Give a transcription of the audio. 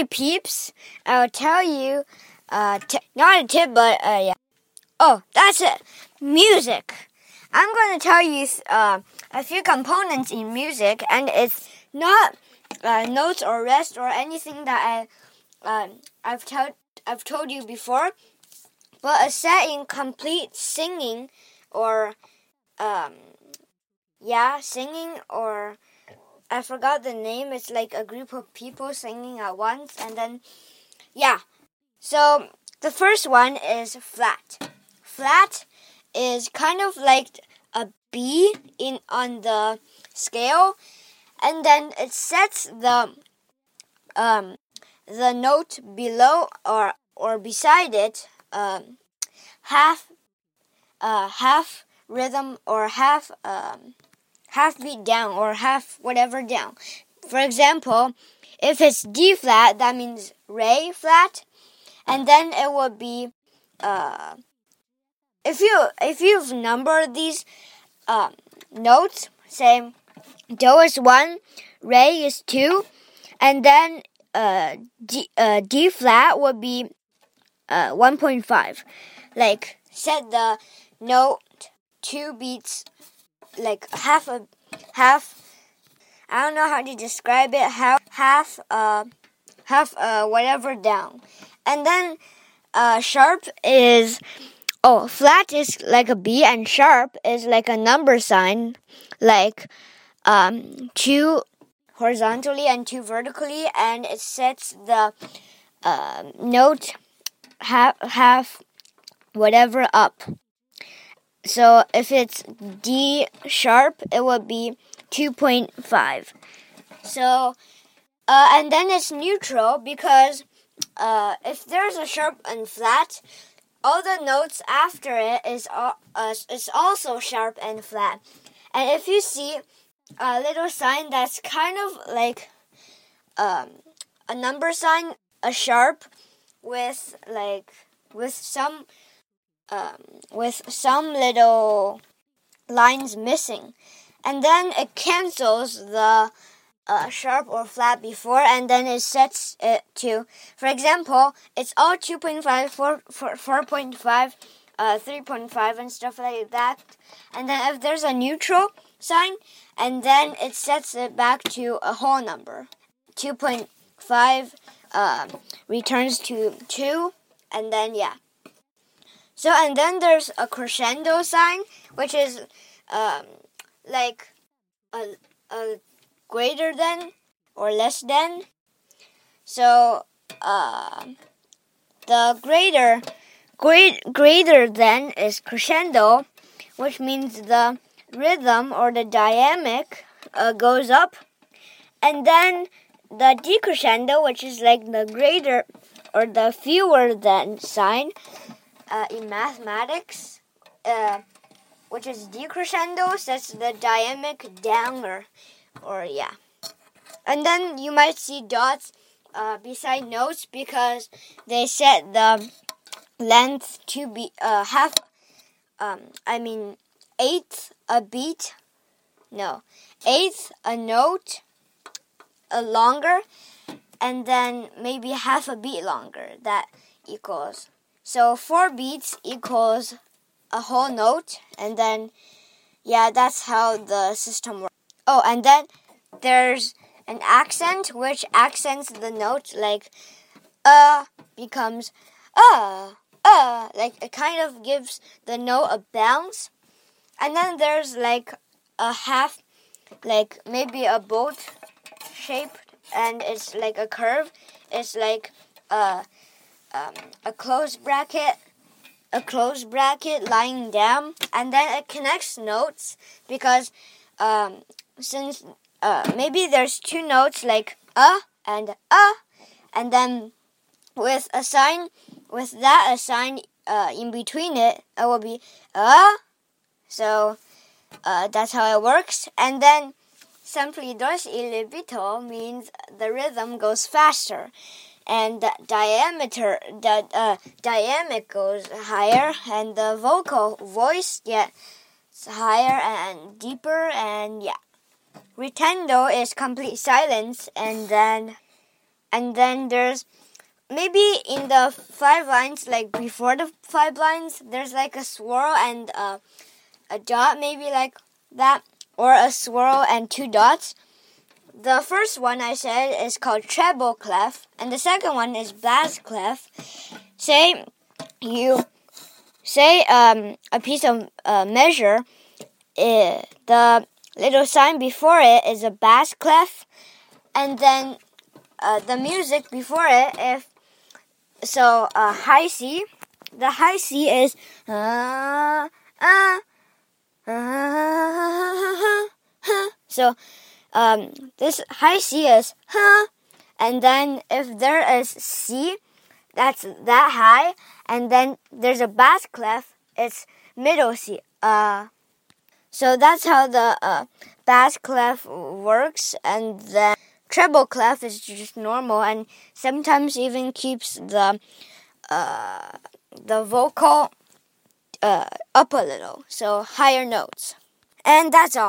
Sorry, peeps. I'll tell you, uh, not a tip, but uh, yeah. Oh, that's it. Music. I'm going to tell you uh, a few components in music, and it's not uh, notes or rest or anything that I uh, I've told I've told you before, but a set in complete singing or um, yeah, singing or I forgot the name. It's like a group of people singing at once, and then, yeah. So the first one is flat. Flat is kind of like a B in on the scale, and then it sets the um the note below or or beside it um half uh half rhythm or half um half beat down or half whatever down. For example, if it's D flat, that means Re flat, and then it would be uh, if you if you've numbered these um, notes, say Do is one, Re is two, and then uh, D, uh, D flat would be uh, 1.5. Like set the note two beats like half a half. I don't know how to describe it. Half half uh half uh whatever down, and then uh sharp is oh flat is like a B and sharp is like a number sign, like um two horizontally and two vertically, and it sets the uh, note half half whatever up. So if it's D sharp, it would be 2.5. So, uh, and then it's neutral because uh, if there's a sharp and flat, all the notes after it is, uh, is also sharp and flat. And if you see a little sign that's kind of like um, a number sign, a sharp with like with some um, with some little lines missing. And then it cancels the uh, sharp or flat before, and then it sets it to, for example, it's all 2.5, 4, 4, 4.5, uh, 3.5, and stuff like that. And then if there's a neutral sign, and then it sets it back to a whole number. 2.5 uh, returns to 2, and then yeah. So and then there's a crescendo sign, which is um, like a, a greater than or less than. So uh, the greater great greater than is crescendo, which means the rhythm or the dynamic uh, goes up, and then the decrescendo, which is like the greater or the fewer than sign, uh, in mathematics, uh, which is decrescendo, sets the dynamic down or, or yeah. And then you might see dots uh, beside notes because they set the length to be uh, half, um, I mean, eighth a beat. No, eighth a note, a longer, and then maybe half a beat longer. That equals so four beats equals a whole note, and then, yeah, that's how the system works. Oh, and then there's an accent which accents the note, like uh becomes uh uh, like it kind of gives the note a bounce. And then there's like a half, like maybe a boat shape, and it's like a curve. It's like uh um, a closed bracket, a closed bracket lying down, and then it connects notes because um, since uh, maybe there's two notes like a and a, and then with a sign, with that a sign uh, in between it, it will be a. So uh, that's how it works, and then simply dos y means the rhythm goes faster and the diameter the uh, dynamic goes higher and the vocal voice gets higher and deeper and yeah ritendo is complete silence and then and then there's maybe in the five lines, like before the five lines, there's like a swirl and uh, a dot, maybe like that, or a swirl and two dots. The first one I said is called treble clef, and the second one is bass clef. Say you say um, a piece of uh, measure, uh, the little sign before it is a bass clef, and then uh, the music before it, if so, uh, high C, the high C is uh, uh, uh, so um, this high C is huh, and then if there is C, that's that high, and then there's a bass clef, it's middle C. Uh, so that's how the uh, bass clef works, and then treble clef is just normal, and sometimes even keeps the uh, the vocal uh, up a little, so higher notes. And that's all.